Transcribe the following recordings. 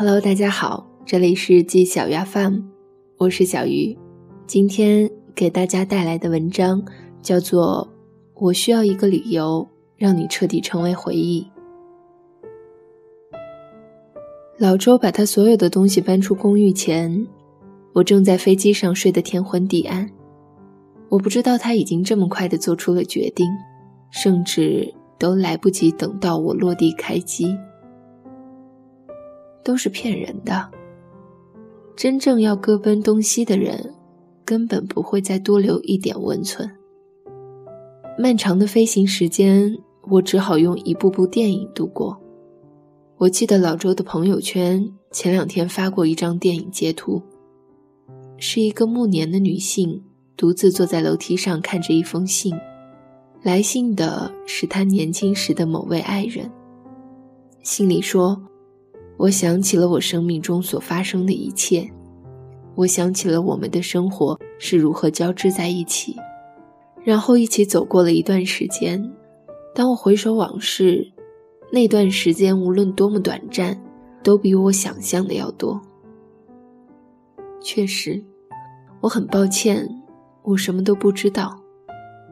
Hello，大家好，这里是季小鱼 FM，我是小鱼。今天给大家带来的文章叫做《我需要一个理由让你彻底成为回忆》。老周把他所有的东西搬出公寓前，我正在飞机上睡得天昏地暗。我不知道他已经这么快的做出了决定，甚至都来不及等到我落地开机。都是骗人的。真正要各奔东西的人，根本不会再多留一点温存。漫长的飞行时间，我只好用一部部电影度过。我记得老周的朋友圈前两天发过一张电影截图，是一个暮年的女性独自坐在楼梯上看着一封信，来信的是她年轻时的某位爱人。信里说。我想起了我生命中所发生的一切，我想起了我们的生活是如何交织在一起，然后一起走过了一段时间。当我回首往事，那段时间无论多么短暂，都比我想象的要多。确实，我很抱歉，我什么都不知道，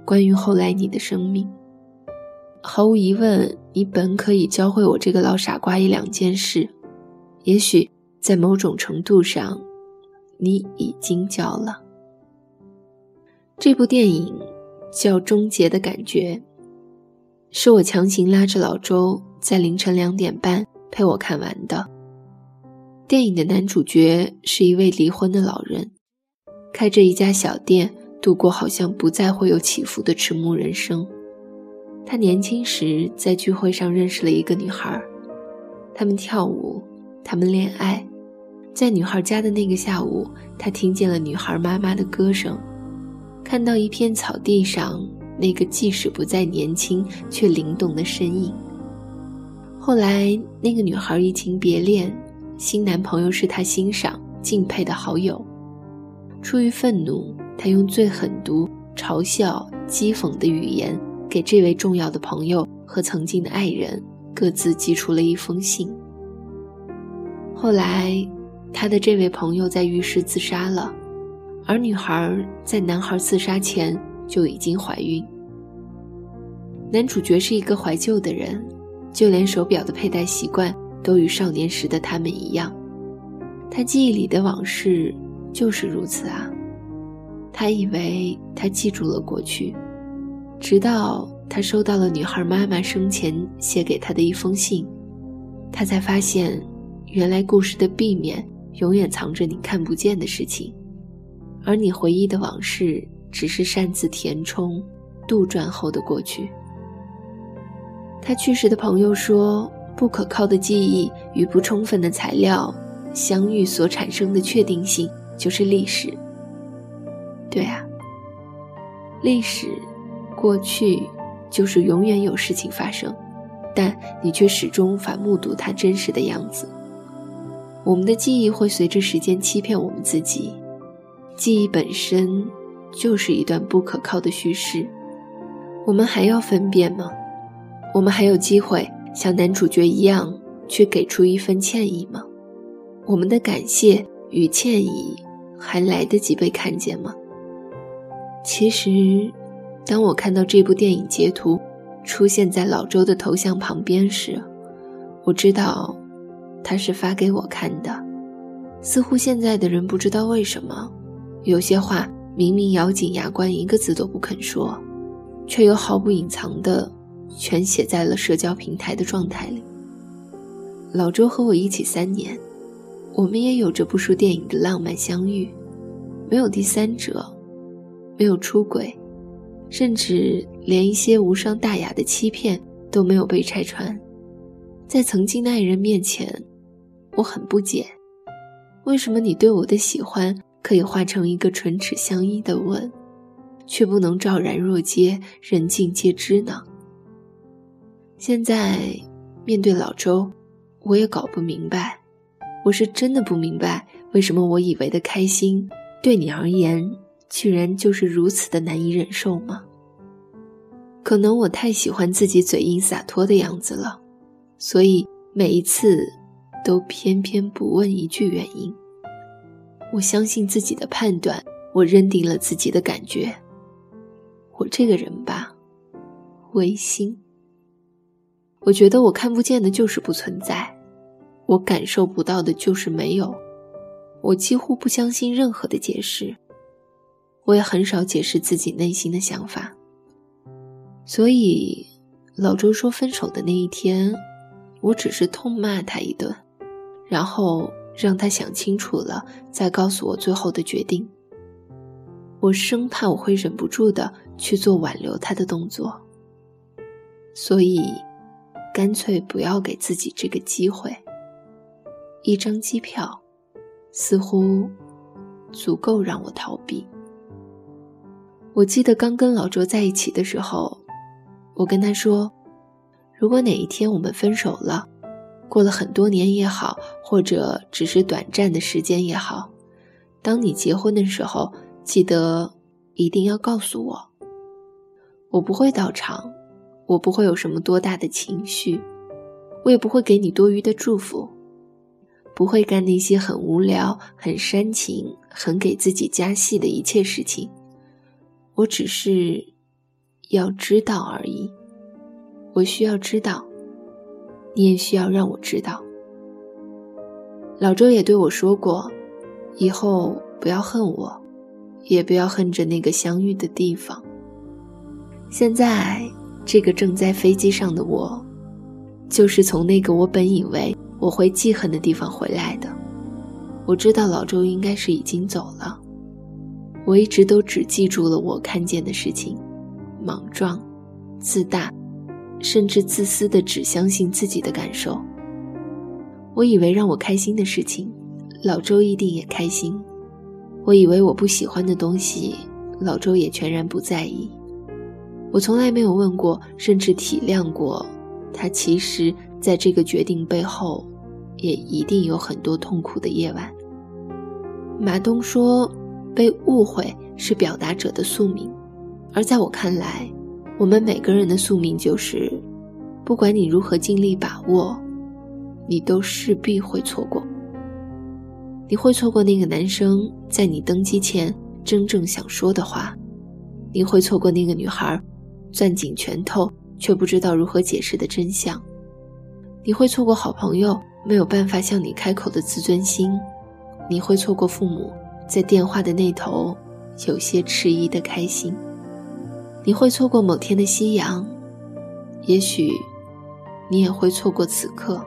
关于后来你的生命。毫无疑问，你本可以教会我这个老傻瓜一两件事。也许在某种程度上，你已经教了。这部电影叫《终结的感觉》，是我强行拉着老周在凌晨两点半陪我看完的。电影的男主角是一位离婚的老人，开着一家小店度过好像不再会有起伏的迟暮人生。他年轻时在聚会上认识了一个女孩，他们跳舞。他们恋爱，在女孩家的那个下午，他听见了女孩妈妈的歌声，看到一片草地上那个即使不再年轻却灵动的身影。后来，那个女孩移情别恋，新男朋友是她欣赏敬佩的好友。出于愤怒，她用最狠毒、嘲笑、讥讽的语言，给这位重要的朋友和曾经的爱人各自寄出了一封信。后来，他的这位朋友在浴室自杀了，而女孩在男孩自杀前就已经怀孕。男主角是一个怀旧的人，就连手表的佩戴习惯都与少年时的他们一样。他记忆里的往事就是如此啊。他以为他记住了过去，直到他收到了女孩妈妈生前写给他的一封信，他才发现。原来故事的背面永远藏着你看不见的事情，而你回忆的往事只是擅自填充、杜撰后的过去。他去世的朋友说：“不可靠的记忆与不充分的材料相遇所产生的确定性就是历史。”对啊，历史过去就是永远有事情发生，但你却始终无法目睹它真实的样子。我们的记忆会随着时间欺骗我们自己，记忆本身就是一段不可靠的叙事。我们还要分辨吗？我们还有机会像男主角一样去给出一份歉意吗？我们的感谢与歉意还来得及被看见吗？其实，当我看到这部电影截图出现在老周的头像旁边时，我知道。他是发给我看的，似乎现在的人不知道为什么，有些话明明咬紧牙关一个字都不肯说，却又毫不隐藏的全写在了社交平台的状态里。老周和我一起三年，我们也有着部署电影的浪漫相遇，没有第三者，没有出轨，甚至连一些无伤大雅的欺骗都没有被拆穿，在曾经的爱人面前。我很不解，为什么你对我的喜欢可以化成一个唇齿相依的吻，却不能昭然若揭、人尽皆知呢？现在面对老周，我也搞不明白，我是真的不明白，为什么我以为的开心，对你而言，居然就是如此的难以忍受吗？可能我太喜欢自己嘴硬洒脱的样子了，所以每一次。都偏偏不问一句原因。我相信自己的判断，我认定了自己的感觉。我这个人吧，唯心。我觉得我看不见的就是不存在，我感受不到的就是没有。我几乎不相信任何的解释，我也很少解释自己内心的想法。所以，老周说分手的那一天，我只是痛骂他一顿，然后让他想清楚了再告诉我最后的决定。我生怕我会忍不住的去做挽留他的动作，所以。干脆不要给自己这个机会。一张机票，似乎足够让我逃避。我记得刚跟老周在一起的时候，我跟他说：“如果哪一天我们分手了，过了很多年也好，或者只是短暂的时间也好，当你结婚的时候，记得一定要告诉我。我不会到场。”我不会有什么多大的情绪，我也不会给你多余的祝福，不会干那些很无聊、很煽情、很给自己加戏的一切事情。我只是要知道而已。我需要知道，你也需要让我知道。老周也对我说过，以后不要恨我，也不要恨着那个相遇的地方。现在。这个正在飞机上的我，就是从那个我本以为我会记恨的地方回来的。我知道老周应该是已经走了。我一直都只记住了我看见的事情：莽撞、自大，甚至自私的只相信自己的感受。我以为让我开心的事情，老周一定也开心；我以为我不喜欢的东西，老周也全然不在意。我从来没有问过，甚至体谅过，他其实在这个决定背后，也一定有很多痛苦的夜晚。马东说：“被误会是表达者的宿命。”而在我看来，我们每个人的宿命就是，不管你如何尽力把握，你都势必会错过。你会错过那个男生在你登机前真正想说的话，你会错过那个女孩。攥紧拳头却不知道如何解释的真相，你会错过好朋友没有办法向你开口的自尊心，你会错过父母在电话的那头有些迟疑的开心，你会错过某天的夕阳，也许你也会错过此刻。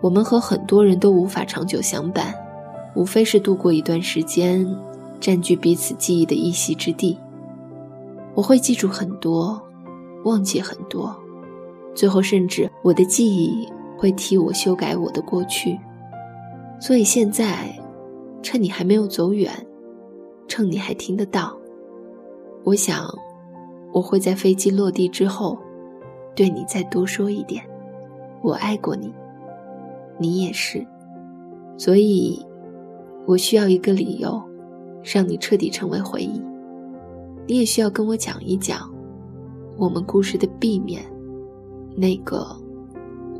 我们和很多人都无法长久相伴，无非是度过一段时间，占据彼此记忆的一席之地。我会记住很多，忘记很多，最后甚至我的记忆会替我修改我的过去。所以现在，趁你还没有走远，趁你还听得到，我想，我会在飞机落地之后，对你再多说一点：我爱过你，你也是。所以，我需要一个理由，让你彻底成为回忆。你也需要跟我讲一讲，我们故事的 B 面，那个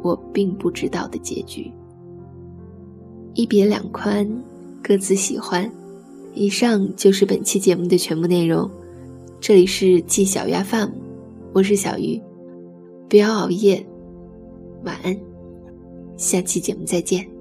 我并不知道的结局。一别两宽，各自喜欢。以上就是本期节目的全部内容。这里是季小鱼 FM，我是小鱼，不要熬夜，晚安，下期节目再见。